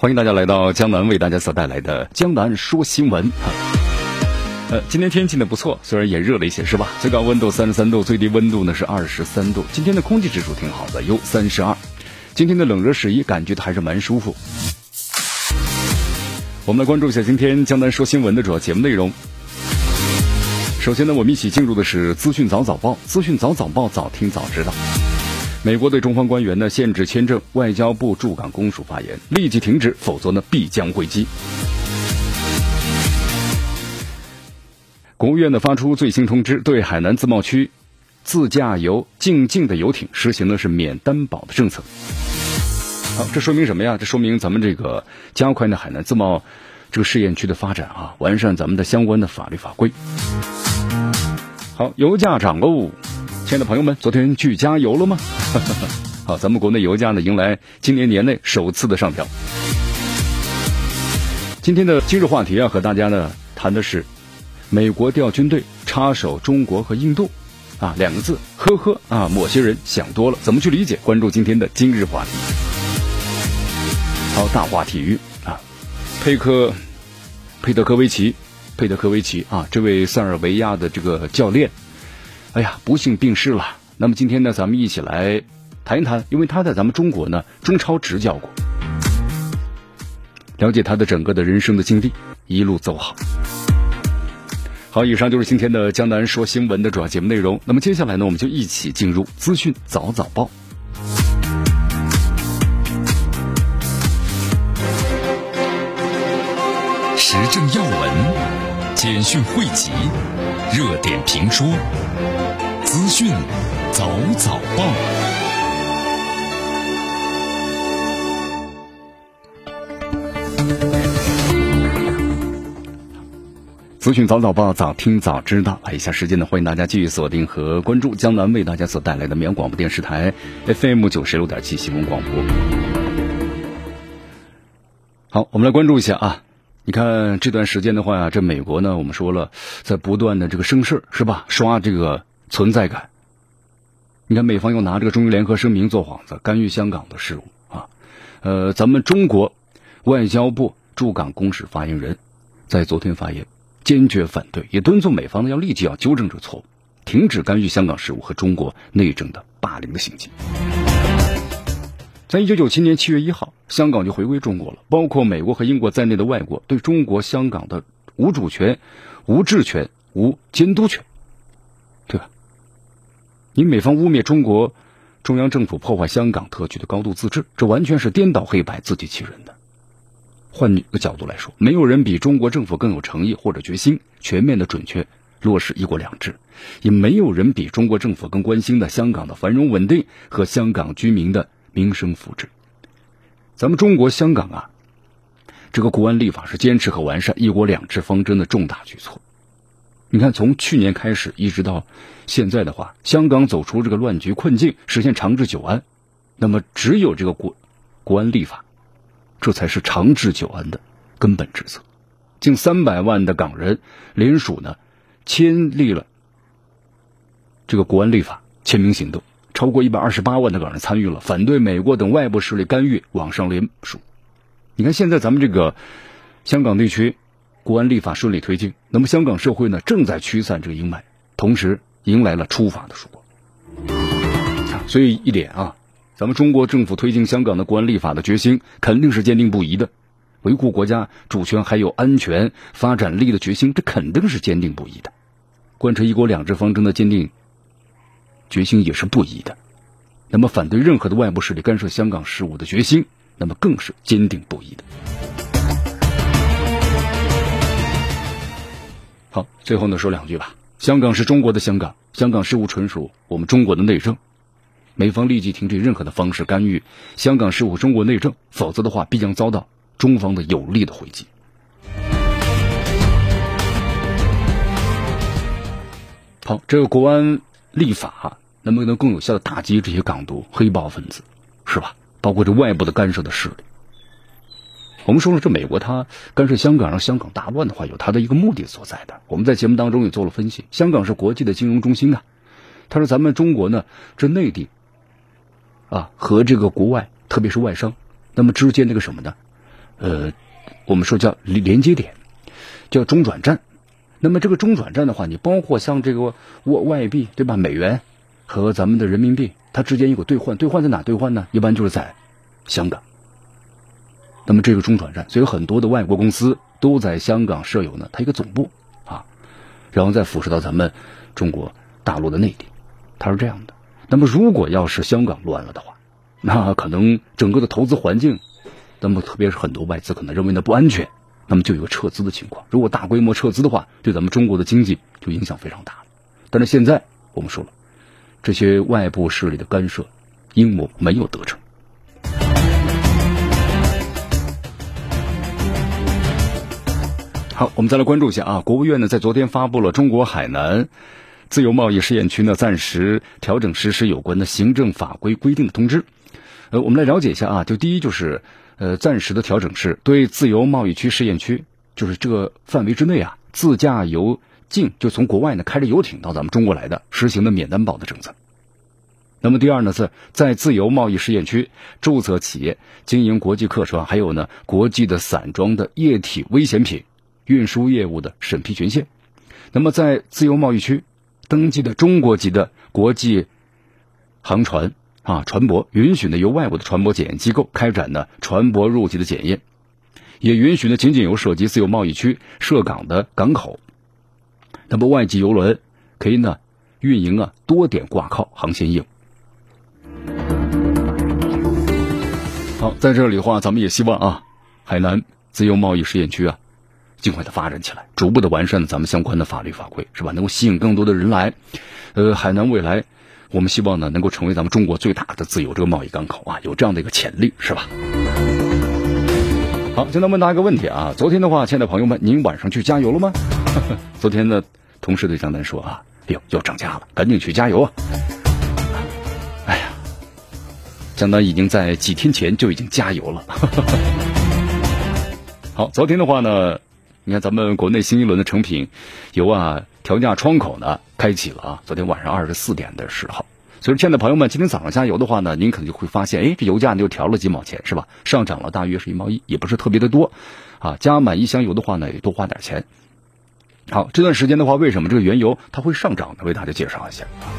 欢迎大家来到江南为大家所带来的江南说新闻。哈呃，今天天气呢不错，虽然也热了一些，是吧？最高温度三十三度，最低温度呢是二十三度。今天的空气指数挺好的，有三十二。今天的冷热适宜，感觉还是蛮舒服。我们来关注一下今天江南说新闻的主要节目内容。首先呢，我们一起进入的是资讯早早报，资讯早早报，早听早知道。美国对中方官员呢限制签证，外交部驻港公署发言，立即停止，否则呢必将回击。国务院呢发出最新通知，对海南自贸区自驾游进境的游艇实行的是免担保的政策。好，这说明什么呀？这说明咱们这个加快呢海南自贸这个试验区的发展啊，完善咱们的相关的法律法规。好，油价涨喽。亲爱的朋友们，昨天去加油了吗？好，咱们国内油价呢迎来今年年内首次的上调。今天的今日话题啊，和大家呢谈的是美国调军队插手中国和印度啊两个字，呵呵啊，某些人想多了，怎么去理解？关注今天的今日话题。好，大话体育啊，佩克佩德科维奇，佩德科维奇啊，这位塞尔维亚的这个教练。哎呀，不幸病逝了。那么今天呢，咱们一起来谈一谈，因为他在咱们中国呢中超执教过，了解他的整个的人生的经历，一路走好。好，以上就是今天的江南说新闻的主要节目内容。那么接下来呢，我们就一起进入资讯早早报，时政要闻、简讯汇集、热点评说。资讯早早报，资讯早早报，早听早知道。来，以下时间呢，欢迎大家继续锁定和关注江南为大家所带来的绵阳广播电视台 FM 九十六点七新闻广播。好，我们来关注一下啊。你看这段时间的话呀，这美国呢，我们说了，在不断的这个生事是吧？刷这个。存在感。你看，美方又拿这个中英联合声明做幌子，干预香港的事务啊。呃，咱们中国外交部驻港公使发言人，在昨天发言，坚决反对，也敦促美方呢要立即要纠正这错误，停止干预香港事务和中国内政的霸凌的行径。在一九九七年七月一号，香港就回归中国了，包括美国和英国在内的外国对中国香港的无主权、无治权、无监督权。对吧你美方污蔑中国中央政府破坏香港特区的高度自治，这完全是颠倒黑白、自欺欺人的。换一个角度来说，没有人比中国政府更有诚意或者决心全面的、准确落实一国两制，也没有人比中国政府更关心的香港的繁荣稳定和香港居民的民生福祉。咱们中国香港啊，这个国安立法是坚持和完善一国两制方针的重大举措。你看，从去年开始一直到现在的话，香港走出这个乱局困境，实现长治久安，那么只有这个国国安立法，这才是长治久安的根本之策。近三百万的港人联署呢，签立了这个国安立法签名行动，超过一百二十八万的港人参与了反对美国等外部势力干预网上联署。你看，现在咱们这个香港地区。国安立法顺利推进，那么香港社会呢正在驱散这个阴霾，同时迎来了出法的曙光。所以一点啊，咱们中国政府推进香港的国安立法的决心肯定是坚定不移的，维护国家主权还有安全发展力的决心，这肯定是坚定不移的。贯彻一国两制方针的坚定决心也是不移的。那么反对任何的外部势力干涉香港事务的决心，那么更是坚定不移的。好，最后呢说两句吧。香港是中国的香港，香港事务纯属我们中国的内政。美方立即停止任何的方式干预香港事务、中国内政，否则的话必将遭到中方的有力的回击。好，这个国安立法能不能更有效的打击这些港独黑暴分子，是吧？包括这外部的干涉的势力。我们说说这美国它干涉香港，让香港大乱的话，有它的一个目的所在的。我们在节目当中也做了分析，香港是国际的金融中心啊，它是咱们中国呢这内地啊和这个国外，特别是外商，那么之间那个什么呢？呃，我们说叫连连接点，叫中转站。那么这个中转站的话，你包括像这个外外币对吧？美元和咱们的人民币，它之间有个兑换，兑换在哪兑换呢？一般就是在香港。那么这个中转站，所以很多的外国公司都在香港设有呢，它一个总部啊，然后再辐射到咱们中国大陆的内地，它是这样的。那么如果要是香港乱了的话，那可能整个的投资环境，那么特别是很多外资可能认为呢不安全，那么就有个撤资的情况。如果大规模撤资的话，对咱们中国的经济就影响非常大了。但是现在我们说了，这些外部势力的干涉阴谋没有得逞。好，我们再来关注一下啊。国务院呢在昨天发布了中国海南自由贸易试验区呢暂时调整实施有关的行政法规规定的通知。呃，我们来了解一下啊。就第一就是呃暂时的调整是对自由贸易区试验区，就是这个范围之内啊，自驾游境就从国外呢开着游艇到咱们中国来的，实行的免担保的政策。那么第二呢是在自由贸易试验区注册企业经营国际客船，还有呢国际的散装的液体危险品。运输业务的审批权限，那么在自由贸易区登记的中国籍的国际航船啊船舶，允许呢由外部的船舶检验机构开展呢船舶入籍的检验，也允许呢仅仅由涉及自由贸易区涉港的港口，那么外籍游轮可以呢运营啊多点挂靠航线业务。好，在这里的话，咱们也希望啊海南自由贸易试验区啊。尽快的发展起来，逐步的完善咱们相关的法律法规，是吧？能够吸引更多的人来。呃，海南未来，我们希望呢能够成为咱们中国最大的自由这个贸易港口啊，有这样的一个潜力，是吧？好，现在问大家一个问题啊，昨天的话，亲爱的朋友们，您晚上去加油了吗？昨天呢，同事对江南说啊，哎呦，要涨价了，赶紧去加油啊！哎呀，江南已经在几天前就已经加油了。好，昨天的话呢。你看，咱们国内新一轮的成品油啊调价窗口呢开启了啊！昨天晚上二十四点的时候，所以亲爱的朋友们，今天早上加油的话呢，您可能就会发现，哎，这油价呢又调了几毛钱，是吧？上涨了大约是一毛一，也不是特别的多啊。加满一箱油的话呢，也多花点钱。好，这段时间的话，为什么这个原油它会上涨呢？为大家介绍一下啊。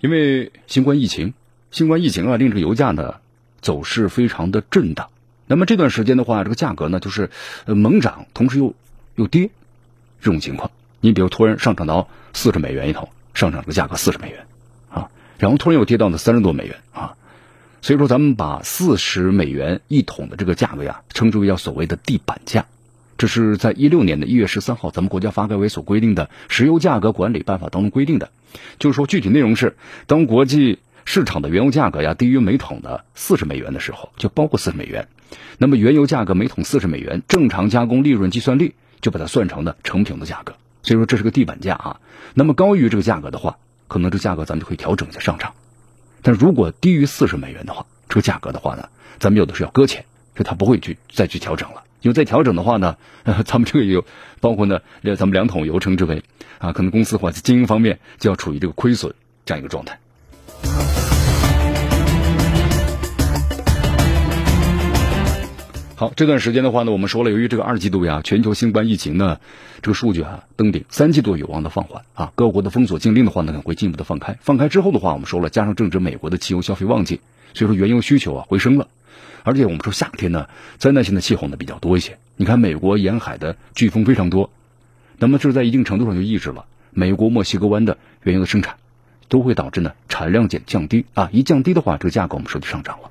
因为新冠疫情，新冠疫情啊，令这个油价呢走势非常的震荡。那么这段时间的话，这个价格呢就是猛涨，同时又又跌，这种情况。你比如突然上涨到四十美元一桶，上涨这个价格四十美元啊，然后突然又跌到了三十多美元啊。所以说，咱们把四十美元一桶的这个价格呀，称之为叫所谓的地板价。这是在一六年的一月十三号，咱们国家发改委所规定的《石油价格管理办法》当中规定的，就是说具体内容是，当国际市场的原油价格呀低于每桶的四十美元的时候，就包括四十美元。那么原油价格每桶四十美元，正常加工利润计算率就把它算成了成品的价格，所以说这是个地板价啊。那么高于这个价格的话，可能这价格咱们就可以调整一下上涨。但如果低于四十美元的话，这个价格的话呢，咱们有的是要搁浅，就它不会去再去调整了。因为再调整的话呢，咱们这个有包括呢，咱们两桶油称之为啊，可能公司或者经营方面就要处于这个亏损这样一个状态。好，这段时间的话呢，我们说了，由于这个二季度呀，全球新冠疫情呢，这个数据啊登顶，三季度有望的放缓啊，各国的封锁禁令的话呢，会进一步的放开。放开之后的话，我们说了，加上正值美国的汽油消费旺季，所以说原油需求啊回升了。而且我们说夏天呢，灾难性的气候呢比较多一些。你看美国沿海的飓风非常多，那么这在一定程度上就抑制了美国墨西哥湾的原油的生产，都会导致呢产量减降低啊，一降低的话，这个价格我们说就上涨了。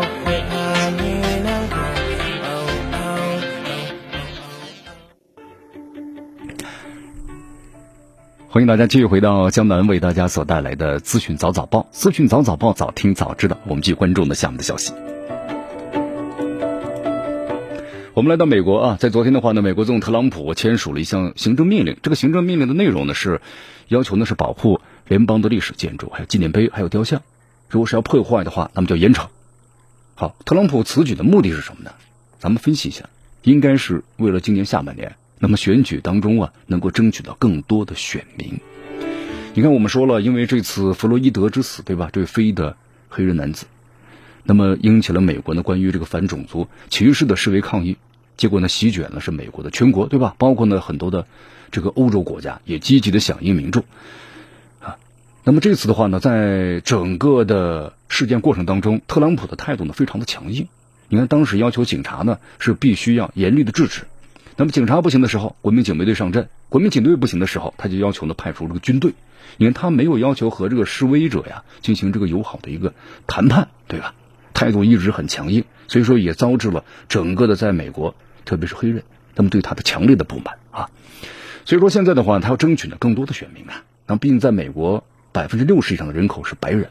欢迎大家继续回到江南为大家所带来的资讯早早报，资讯早早报，早听早知道。我们继续关注的下面的消息。我们来到美国啊，在昨天的话呢，美国总统特朗普签署了一项行政命令。这个行政命令的内容呢是要求呢是保护联邦的历史建筑、还有纪念碑、还有雕像。如果是要破坏的话，那么就严惩。好，特朗普此举的目的是什么呢？咱们分析一下，应该是为了今年下半年。那么选举当中啊，能够争取到更多的选民。你看，我们说了，因为这次弗洛伊德之死，对吧？这位非的黑人男子，那么引起了美国呢关于这个反种族歧视的示威抗议，结果呢席卷了是美国的全国，对吧？包括呢很多的这个欧洲国家也积极的响应民众啊。那么这次的话呢，在整个的事件过程当中，特朗普的态度呢非常的强硬。你看，当时要求警察呢是必须要严厉的制止。那么警察不行的时候，国民警卫队上阵；国民警队不行的时候，他就要求呢派出这个军队。你看他没有要求和这个示威者呀进行这个友好的一个谈判，对吧？态度一直很强硬，所以说也遭致了整个的在美国，特别是黑人，他们对他的强烈的不满啊。所以说现在的话，他要争取呢更多的选民啊。那毕竟在美国百分之六十以上的人口是白人，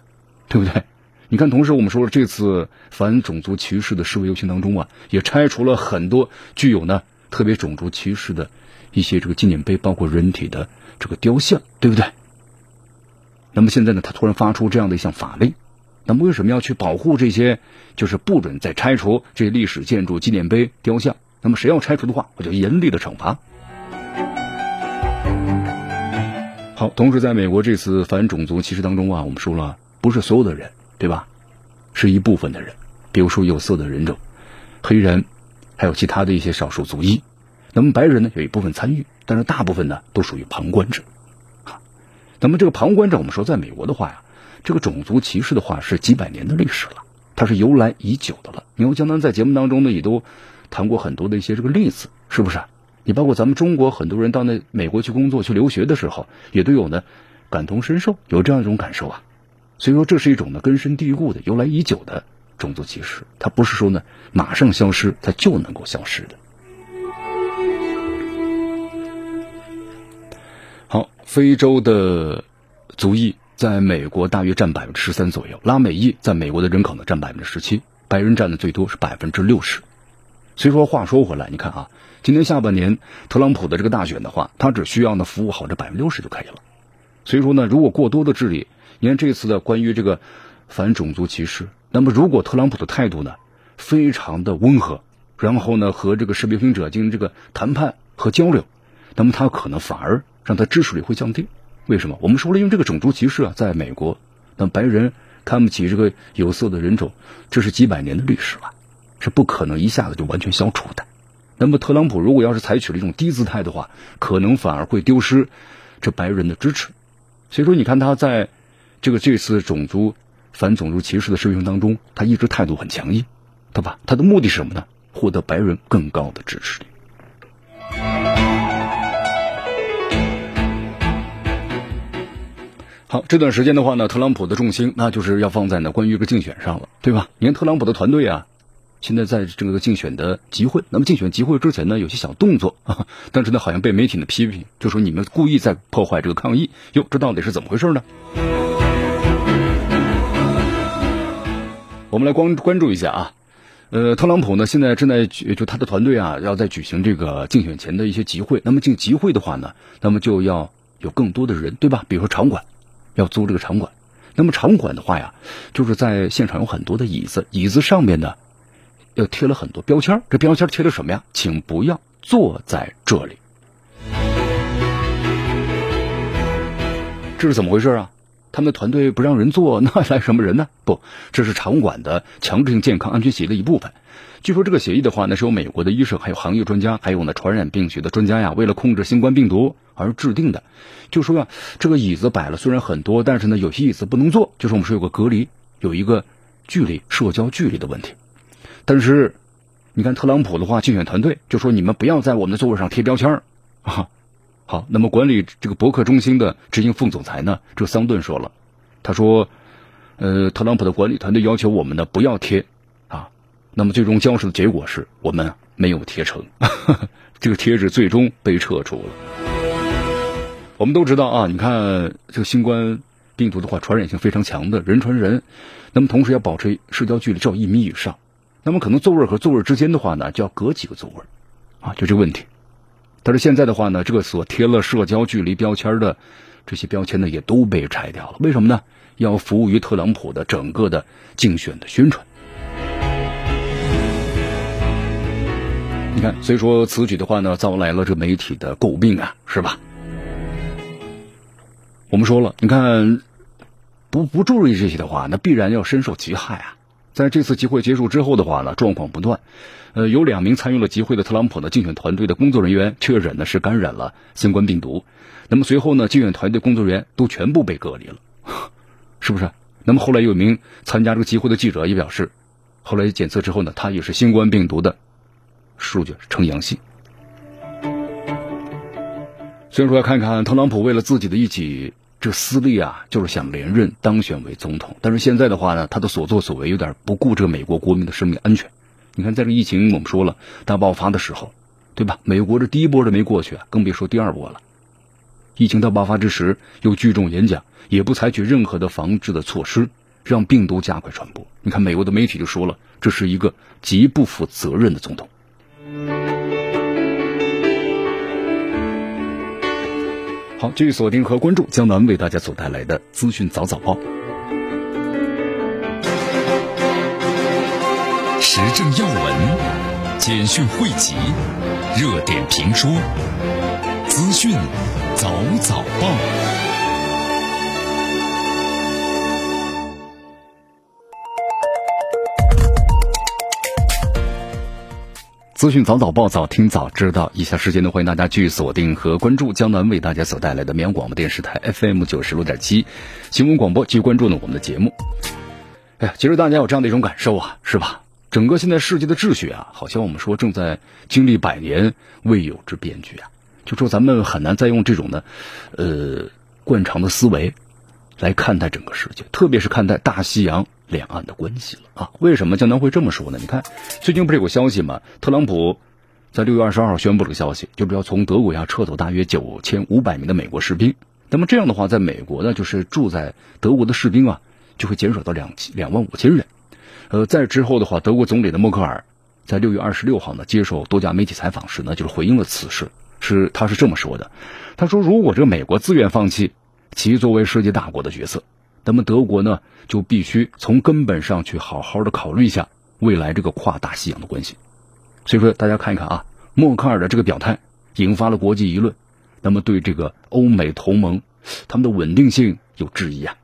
对不对？你看，同时我们说了，这次反种族歧视的示威游行当中啊，也拆除了很多具有呢。特别种族歧视的一些这个纪念碑，包括人体的这个雕像，对不对？那么现在呢，他突然发出这样的一项法令，那么为什么要去保护这些？就是不准再拆除这历史建筑、纪念碑、雕像。那么谁要拆除的话，我就严厉的惩罚。好，同时在美国这次反种族歧视当中啊，我们说了，不是所有的人，对吧？是一部分的人，比如说有色的人种、黑人。还有其他的一些少数族裔，那么白人呢有一部分参与，但是大部分呢都属于旁观者，啊，那么这个旁观者，我们说在美国的话呀，这个种族歧视的话是几百年的历史了，它是由来已久的了。你看江南在节目当中呢也都谈过很多的一些这个例子，是不是？你包括咱们中国很多人到那美国去工作去留学的时候，也都有呢感同身受，有这样一种感受啊。所以说这是一种呢根深蒂固的由来已久的。种族歧视，它不是说呢马上消失，它就能够消失的。好，非洲的族裔在美国大约占百分之十三左右，拉美裔在美国的人口呢占百分之十七，白人占的最多是百分之六十。所以说话说回来，你看啊，今年下半年特朗普的这个大选的话，他只需要呢服务好这百分之六十就可以了。所以说呢，如果过多的治理，你看这次的关于这个反种族歧视。那么，如果特朗普的态度呢，非常的温和，然后呢，和这个示威行者进行这个谈判和交流，那么他可能反而让他支持率会降低。为什么？我们说了，因为这个种族歧视啊，在美国，那白人看不起这个有色的人种，这是几百年的历史了，是不可能一下子就完全消除的。那么，特朗普如果要是采取了一种低姿态的话，可能反而会丢失这白人的支持。所以说，你看他在这个这次种族。反种族歧视的示威行当中，他一直态度很强硬，对吧？他的目的是什么呢？获得白人更高的支持率。好，这段时间的话呢，特朗普的重心那就是要放在呢关于这个竞选上了，对吧？你看特朗普的团队啊，现在在这个竞选的集会，那么竞选集会之前呢，有些小动作啊，但是呢，好像被媒体的批评，就说你们故意在破坏这个抗议。哟，这到底是怎么回事呢？我们来关关注一下啊，呃，特朗普呢现在正在举就他的团队啊，要在举行这个竞选前的一些集会。那么进集会的话呢，那么就要有更多的人，对吧？比如说场馆，要租这个场馆。那么场馆的话呀，就是在现场有很多的椅子，椅子上面呢要贴了很多标签。这标签贴的什么呀？请不要坐在这里。这是怎么回事啊？他们的团队不让人做，那来什么人呢？不，这是场馆的强制性健康安全协议的一部分。据说这个协议的话呢，是由美国的医生、还有行业专家、还有呢传染病学的专家呀，为了控制新冠病毒而制定的。就说呀，这个椅子摆了虽然很多，但是呢，有些椅子不能坐，就是我们说有个隔离，有一个距离、社交距离的问题。但是，你看特朗普的话，竞选团队就说你们不要在我们的座位上贴标签啊。好，那么管理这个博客中心的执行副总裁呢，这桑顿说了，他说，呃，特朗普的管理团队要求我们呢不要贴啊，那么最终交涉的结果是我们没有贴成，这个贴纸最终被撤除了。我们都知道啊，你看这个新冠病毒的话，传染性非常强的，人传人，那么同时要保持社交距离至少一米以上，那么可能座位和座位之间的话呢，就要隔几个座位啊，就这个问题。但是现在的话呢，这个所贴了社交距离标签的这些标签呢，也都被拆掉了。为什么呢？要服务于特朗普的整个的竞选的宣传。你看，所以说此举的话呢，招来了这媒体的诟病啊，是吧？我们说了，你看不不注意这些的话，那必然要深受其害啊。在这次集会结束之后的话呢，状况不断。呃，有两名参与了集会的特朗普的竞选团队的工作人员确诊呢是感染了新冠病毒，那么随后呢，竞选团队工作人员都全部被隔离了，是不是？那么后来有一名参加这个集会的记者也表示，后来检测之后呢，他也是新冠病毒的数据呈阳性。虽然说要看看特朗普为了自己的一己这斯利啊，就是想连任当选为总统，但是现在的话呢，他的所作所为有点不顾这个美国国民的生命安全。你看，在这疫情我们说了大爆发的时候，对吧？美国这第一波都没过去，更别说第二波了。疫情大爆发之时，又聚众演讲，也不采取任何的防治的措施，让病毒加快传播。你看，美国的媒体就说了，这是一个极不负责任的总统。好，继续锁定和关注江南为大家所带来的资讯早早报。时政要闻、简讯汇集、热点评说、资讯早早报。资讯早早报，早听早知道。以下时间呢，欢迎大家继续锁定和关注江南为大家所带来的绵阳广播电视台 FM 九十六点七新闻广播，继续关注呢我们的节目。哎呀，其实大家有这样的一种感受啊，是吧？整个现在世界的秩序啊，好像我们说正在经历百年未有之变局啊。就说咱们很难再用这种呢，呃，惯常的思维来看待整个世界，特别是看待大西洋两岸的关系了啊。为什么江南会这么说呢？你看，最近不是有个消息吗？特朗普在六月二十二号宣布了个消息，就是要从德国呀撤走大约九千五百名的美国士兵。那么这样的话，在美国呢，就是住在德国的士兵啊，就会减少到两两万五千人。呃，在之后的话，德国总理的默克尔在六月二十六号呢接受多家媒体采访时呢，就是回应了此事，是他是这么说的：他说，如果这个美国自愿放弃其作为世界大国的角色，那么德国呢就必须从根本上去好好的考虑一下未来这个跨大西洋的关系。所以说，大家看一看啊，默克尔的这个表态引发了国际舆论，那么对这个欧美同盟他们的稳定性有质疑啊。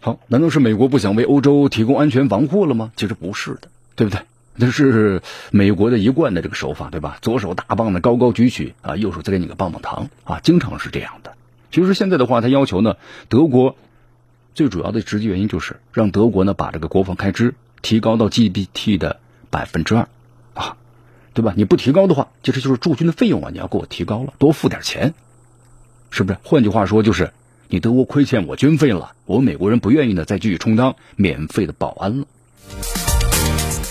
好，难道是美国不想为欧洲提供安全防护了吗？其实不是的，对不对？那是美国的一贯的这个手法，对吧？左手大棒的高高举起啊，右手再给你个棒棒糖啊，经常是这样的。其实现在的话，他要求呢，德国最主要的直接原因就是让德国呢把这个国防开支提高到 GDP 的百分之二啊，对吧？你不提高的话，其实就是驻军的费用啊，你要给我提高了，多付点钱，是不是？换句话说就是。你德国亏欠我军费了，我美国人不愿意呢再继续充当免费的保安了，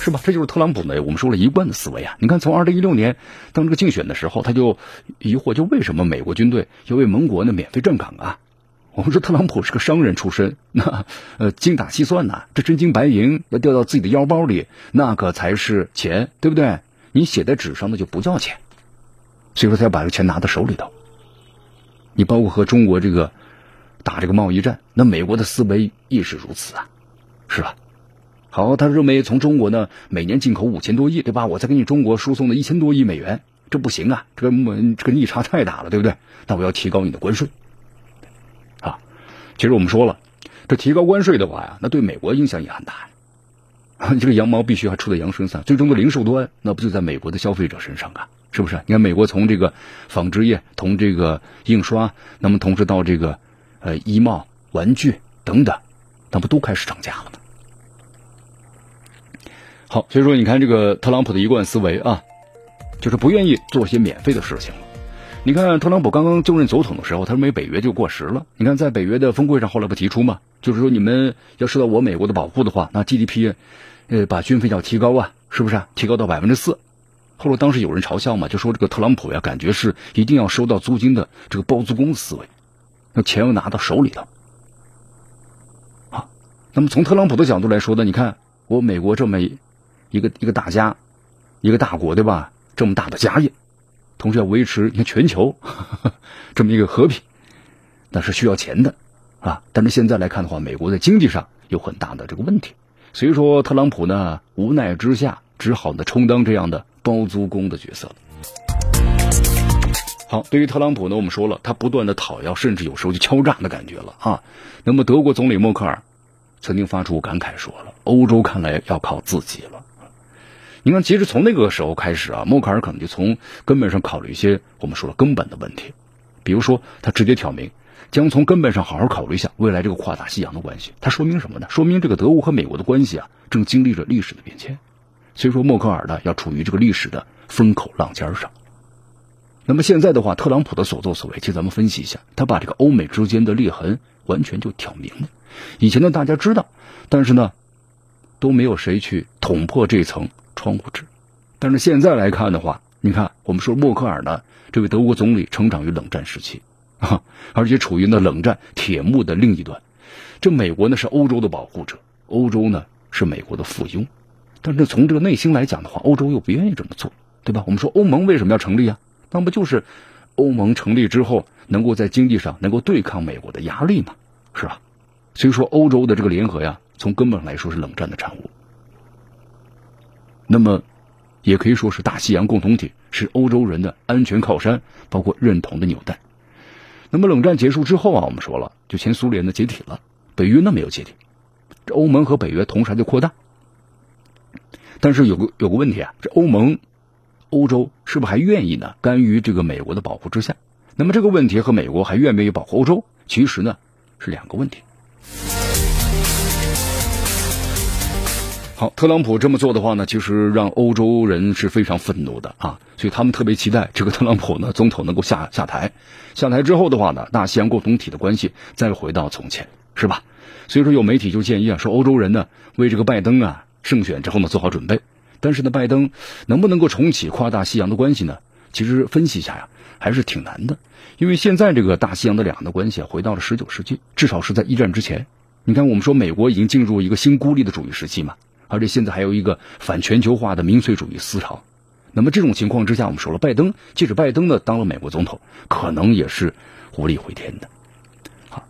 是吧？这就是特朗普呢，我们说了一贯的思维啊。你看，从二零一六年当这个竞选的时候，他就疑惑，就为什么美国军队要为盟国呢免费站岗啊？我们说特朗普是个商人出身，那呃精打细算呐，这真金白银要掉到自己的腰包里，那可才是钱，对不对？你写在纸上那就不叫钱，所以说他要把这钱拿到手里头。你包括和中国这个。打这个贸易战，那美国的思维亦是如此啊，是吧？好，他认为从中国呢每年进口五千多亿，对吧？我再给你中国输送了一千多亿美元，这不行啊，这个这个逆差太大了，对不对？那我要提高你的关税啊。其实我们说了，这提高关税的话呀，那对美国影响也很大呀。这个羊毛必须还出在羊身上，最终的零售端那不就在美国的消费者身上啊？是不是？你看美国从这个纺织业，从这个印刷，那么同时到这个呃衣帽、玩具等等，那不都开始涨价了吗？好，所以说你看这个特朗普的一贯思维啊，就是不愿意做些免费的事情了。你看特朗普刚刚就任总统的时候，他说没北约就过时了。你看在北约的峰会上后来不提出吗？就是说你们要受到我美国的保护的话，那 GDP，呃，把军费要提高啊，是不是？提高到百分之四。后来当时有人嘲笑嘛，就说这个特朗普呀，感觉是一定要收到租金的这个包租公的思维，那钱要拿到手里头。啊，那么从特朗普的角度来说呢，你看我美国这么一个一个大家，一个大国对吧？这么大的家业。同时要维持你看全球 这么一个和平，那是需要钱的啊。但是现在来看的话，美国在经济上有很大的这个问题，所以说特朗普呢无奈之下只好呢充当这样的包租公的角色。好，对于特朗普呢，我们说了，他不断的讨要，甚至有时候就敲诈的感觉了啊。那么德国总理默克尔曾经发出感慨说了：“欧洲看来要靠自己了。”你看，其实从那个时候开始啊，默克尔可能就从根本上考虑一些我们说了根本的问题，比如说他直接挑明将从根本上好好考虑一下未来这个跨大西洋的关系。他说明什么呢？说明这个德国和美国的关系啊正经历着历史的变迁。所以说，默克尔呢要处于这个历史的风口浪尖上。那么现在的话，特朗普的所作所为，其实咱们分析一下，他把这个欧美之间的裂痕完全就挑明了。以前呢大家知道，但是呢都没有谁去捅破这层。窗户纸，但是现在来看的话，你看我们说默克尔呢，这位德国总理成长于冷战时期啊，而且处于那冷战铁幕的另一端。这美国呢是欧洲的保护者，欧洲呢是美国的附庸。但是从这个内心来讲的话，欧洲又不愿意这么做，对吧？我们说欧盟为什么要成立啊？那不就是欧盟成立之后，能够在经济上能够对抗美国的压力嘛，是吧？所以说欧洲的这个联合呀，从根本上来说是冷战的产物。那么，也可以说是大西洋共同体是欧洲人的安全靠山，包括认同的纽带。那么冷战结束之后啊，我们说了，就前苏联的解体了，北约呢没有解体，这欧盟和北约同时还在扩大。但是有个有个问题啊，这欧盟、欧洲是不是还愿意呢？甘于这个美国的保护之下？那么这个问题和美国还愿不愿意保护欧洲，其实呢是两个问题。好，特朗普这么做的话呢，其实让欧洲人是非常愤怒的啊，所以他们特别期待这个特朗普呢，总统能够下下台。下台之后的话呢，大西洋共同体的关系再回到从前，是吧？所以说有媒体就建议啊，说欧洲人呢为这个拜登啊胜选之后呢做好准备。但是呢，拜登能不能够重启跨大西洋的关系呢？其实分析一下呀，还是挺难的，因为现在这个大西洋的两岸的关系，回到了十九世纪，至少是在一战之前。你看，我们说美国已经进入一个新孤立的主义时期嘛。而且现在还有一个反全球化的民粹主义思潮，那么这种情况之下，我们说了，拜登即使拜登呢当了美国总统，可能也是无力回天的。好，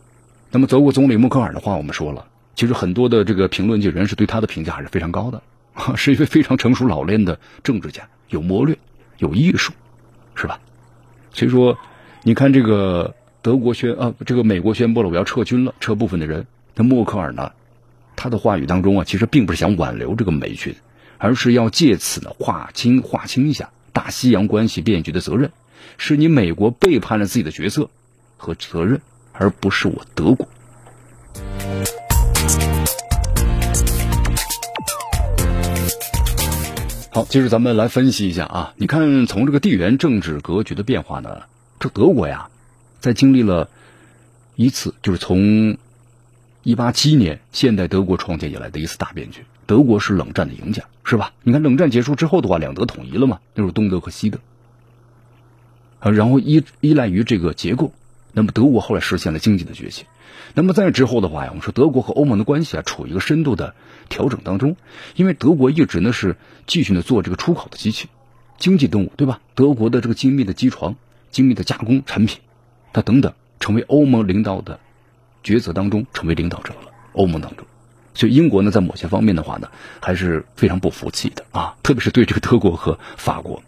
那么德国总理默克尔的话，我们说了，其实很多的这个评论界人士对他的评价还是非常高的，是一位非常成熟老练的政治家，有谋略，有艺术，是吧？所以说，你看这个德国宣啊，这个美国宣布了我要撤军了，撤部分的人，那默克尔呢？他的话语当中啊，其实并不是想挽留这个美军，而是要借此呢划清划清一下大西洋关系变局的责任，是你美国背叛了自己的角色和责任，而不是我德国。好，接着咱们来分析一下啊，你看从这个地缘政治格局的变化呢，这德国呀，在经历了一次就是从。一八七年，现代德国创建以来的一次大变局。德国是冷战的赢家，是吧？你看，冷战结束之后的话，两德统一了嘛，就是东德和西德。啊，然后依依赖于这个结构，那么德国后来实现了经济的崛起。那么在之后的话呀，我们说德国和欧盟的关系啊，处于一个深度的调整当中，因为德国一直呢是继续的做这个出口的机器，经济动物，对吧？德国的这个精密的机床、精密的加工产品，它等等，成为欧盟领导的。抉择当中成为领导者了，欧盟当中，所以英国呢，在某些方面的话呢，还是非常不服气的啊，特别是对这个德国和法国。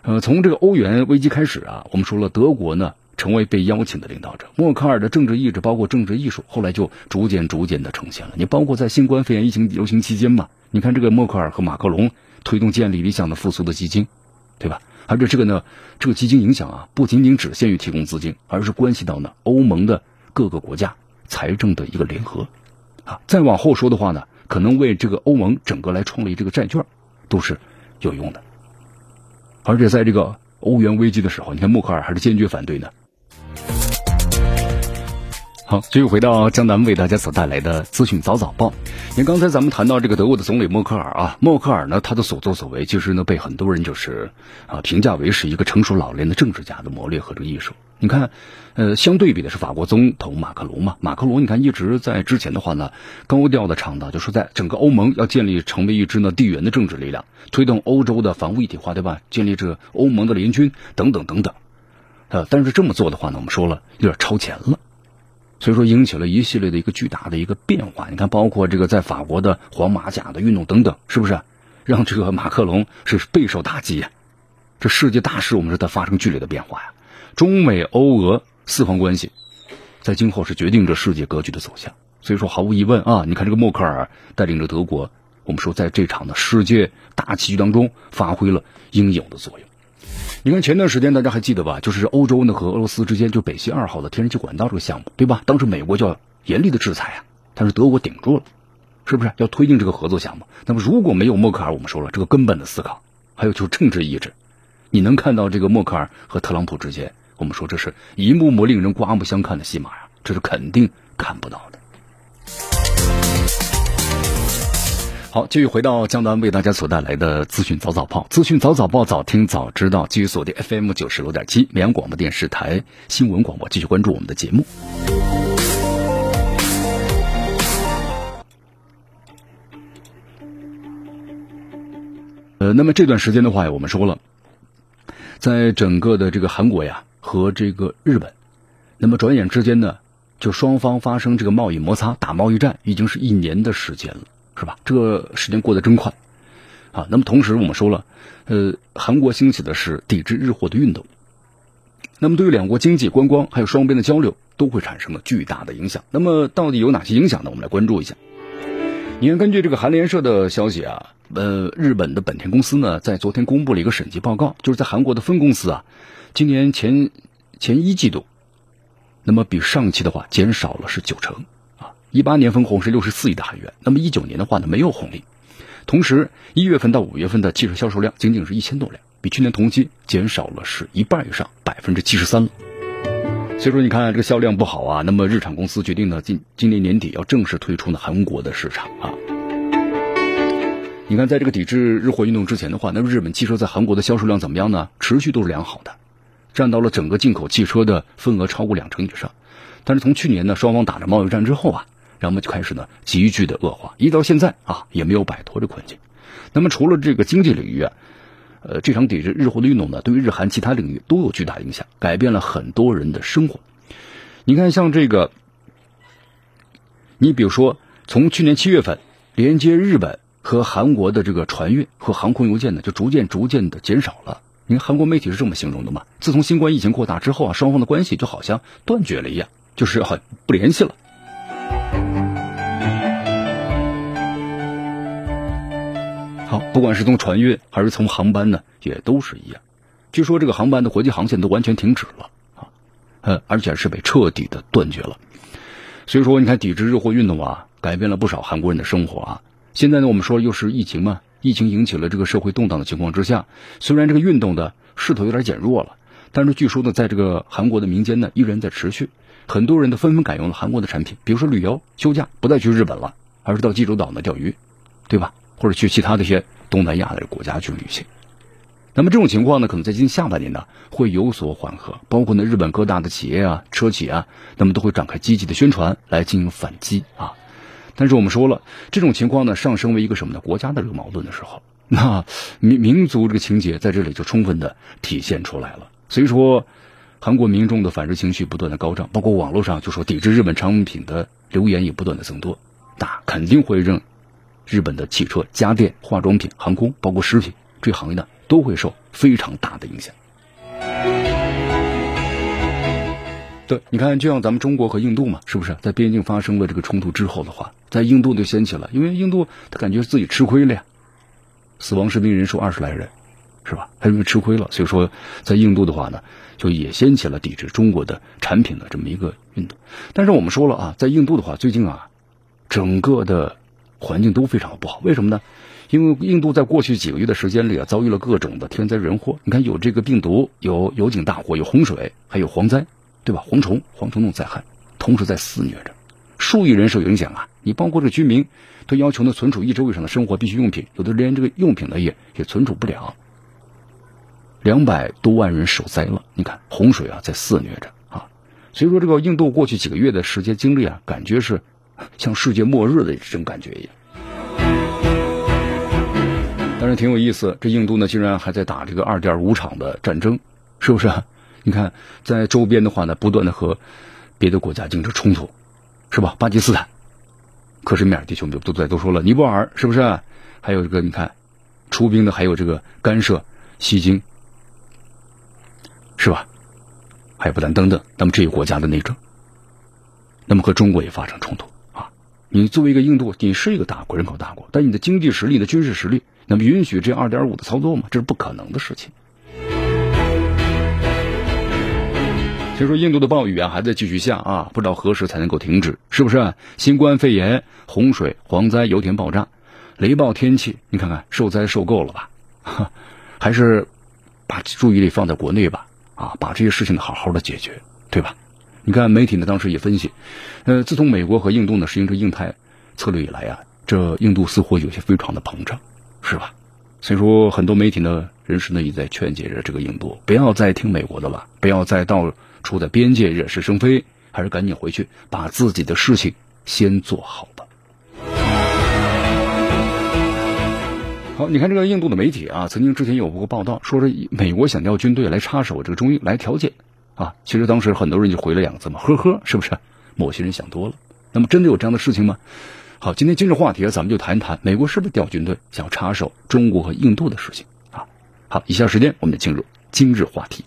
呃，从这个欧元危机开始啊，我们说了，德国呢成为被邀请的领导者，默克尔的政治意志，包括政治艺术，后来就逐渐逐渐的呈现了。你包括在新冠肺炎疫情流行期间嘛，你看这个默克尔和马克龙推动建立理想的复苏的基金，对吧？而且这个呢，这个基金影响啊，不仅仅只限于提供资金，而是关系到呢欧盟的各个国家财政的一个联合，啊，再往后说的话呢，可能为这个欧盟整个来创立这个债券，都是有用的。而且在这个欧元危机的时候，你看默克尔还是坚决反对呢。好，继续回到江南为大家所带来的资讯早早报。你看刚才咱们谈到这个德国的总理默克尔啊，默克尔呢，他的所作所为，其实呢被很多人就是啊评价为是一个成熟老练的政治家的谋略和这个艺术。你看，呃，相对比的是法国总统马克龙嘛，马克龙你看一直在之前的话呢，高调的倡导，就说在整个欧盟要建立成为一支呢地缘的政治力量，推动欧洲的防务一体化，对吧？建立这欧盟的联军等等等等。呃，但是这么做的话呢，我们说了有点超前了。所以说引起了一系列的一个巨大的一个变化。你看，包括这个在法国的黄马甲的运动等等，是不是让这个马克龙是备受打击呀？这世界大势我们是在发生剧烈的变化呀。中美欧俄四方关系在今后是决定着世界格局的走向。所以说，毫无疑问啊，你看这个默克尔带领着德国，我们说在这场的世界大棋局当中发挥了应有的作用。你看前段时间大家还记得吧？就是欧洲呢和俄罗斯之间就北溪二号的天然气管道这个项目，对吧？当时美国就要严厉的制裁啊，但是德国顶住了，是不是要推进这个合作项目？那么如果没有默克尔，我们说了这个根本的思考，还有就是政治意志，你能看到这个默克尔和特朗普之间，我们说这是一幕幕令人刮目相看的戏码呀，这是肯定看不到的。好，继续回到江南为大家所带来的资讯早早报，资讯早早报，早听早知道。继续锁定 FM 九十六点七绵阳广播电视台新闻广播，继续关注我们的节目。呃，那么这段时间的话呀，我们说了，在整个的这个韩国呀和这个日本，那么转眼之间呢，就双方发生这个贸易摩擦、打贸易战，已经是一年的时间了。是吧？这个时间过得真快，啊！那么同时我们说了，呃，韩国兴起的是抵制日货的运动，那么对于两国经济、观光还有双边的交流都会产生了巨大的影响。那么到底有哪些影响呢？我们来关注一下。你看，根据这个韩联社的消息啊，呃，日本的本田公司呢，在昨天公布了一个审计报告，就是在韩国的分公司啊，今年前前一季度，那么比上期的话减少了是九成啊。一八年分红是六十四亿的韩元，那么一九年的话呢没有红利，同时一月份到五月份的汽车销售量仅仅是一千多辆，比去年同期减少了是一半以上，百分之七十三。所以说你看这个销量不好啊，那么日产公司决定呢今今年年底要正式退出呢韩国的市场啊。你看在这个抵制日货运动之前的话，那么日本汽车在韩国的销售量怎么样呢？持续都是良好的，占到了整个进口汽车的份额超过两成以上。但是从去年呢双方打着贸易战之后啊。然后就开始呢急剧的恶化，一到现在啊也没有摆脱这困境。那么除了这个经济领域啊，呃这场抵制日货的运动呢，对于日韩其他领域都有巨大影响，改变了很多人的生活。你看像这个，你比如说从去年七月份，连接日本和韩国的这个船运和航空邮件呢，就逐渐逐渐的减少了。你看韩国媒体是这么形容的嘛？自从新冠疫情扩大之后啊，双方的关系就好像断绝了一样，就是很不联系了。好，不管是从船运还是从航班呢，也都是一样。据说这个航班的国际航线都完全停止了啊，呃，而且是被彻底的断绝了。所以说，你看抵制日货运动啊，改变了不少韩国人的生活啊。现在呢，我们说又是疫情嘛，疫情引起了这个社会动荡的情况之下，虽然这个运动的势头有点减弱了，但是据说呢，在这个韩国的民间呢，依然在持续。很多人都纷纷改用了韩国的产品，比如说旅游休假，不再去日本了，而是到济州岛呢钓鱼，对吧？或者去其他的一些东南亚的国家去旅行。那么这种情况呢，可能在今年下半年呢会有所缓和，包括呢日本各大的企业啊、车企啊，那么都会展开积极的宣传来进行反击啊。但是我们说了，这种情况呢上升为一个什么呢？国家的这个矛盾的时候，那民民族这个情节在这里就充分的体现出来了。所以说。韩国民众的反日情绪不断的高涨，包括网络上就说抵制日本产品的留言也不断的增多，那肯定会让日本的汽车、家电、化妆品、航空，包括食品这行业呢都会受非常大的影响。你看，就像咱们中国和印度嘛，是不是在边境发生了这个冲突之后的话，在印度就掀起了，因为印度他感觉自己吃亏了呀，死亡士兵人数二十来人，是吧？他因为吃亏了，所以说在印度的话呢，就也掀起了抵制中国的产品的这么一个运动。但是我们说了啊，在印度的话，最近啊，整个的环境都非常不好，为什么呢？因为印度在过去几个月的时间里啊，遭遇了各种的天灾人祸。你看，有这个病毒，有油井大火，有洪水，还有蝗灾。对吧？蝗虫、蝗虫等灾害同时在肆虐着，数亿人受影响啊！你包括这居民都要求呢存储一周以上的生活必需用品，有的连这个用品呢也也存储不了。两百多万人受灾了，你看洪水啊在肆虐着啊！所以说这个印度过去几个月的时间经历啊，感觉是 像世界末日的这种感觉一样。但是挺有意思，这印度呢竟然还在打这个二点五场的战争，是不是？你看，在周边的话呢，不断的和别的国家进行冲突，是吧？巴基斯坦、克什米尔地区，我们都在都说了，尼泊尔是不是？还有这个，你看，出兵的还有这个干涉西京，是吧？还有不丹等等，那么这些国家的内政，那么和中国也发生冲突啊！你作为一个印度，你是一个大国，人口大国，但你的经济实力、的军事实力，那么允许这二点五的操作吗？这是不可能的事情。所以说，印度的暴雨啊还在继续下啊，不知道何时才能够停止，是不是？新冠肺炎、洪水、蝗灾、油田爆炸、雷暴天气，你看看受灾受够了吧？还是把注意力放在国内吧，啊，把这些事情好好的解决，对吧？你看媒体呢当时也分析，呃，自从美国和印度呢实行这印太策略以来啊，这印度似乎有些非常的膨胀，是吧？所以说，很多媒体呢人士呢也在劝解着这个印度，不要再听美国的了，不要再到。处在边界惹是生非，还是赶紧回去把自己的事情先做好吧。好，你看这个印度的媒体啊，曾经之前有过报道，说是美国想调军队来插手这个中印来调解啊。其实当时很多人就回了两个字嘛，呵呵，是不是？某些人想多了。那么真的有这样的事情吗？好，今天今日话题咱们就谈一谈美国是不是调军队想插手中国和印度的事情啊。好，以下时间我们就进入今日话题。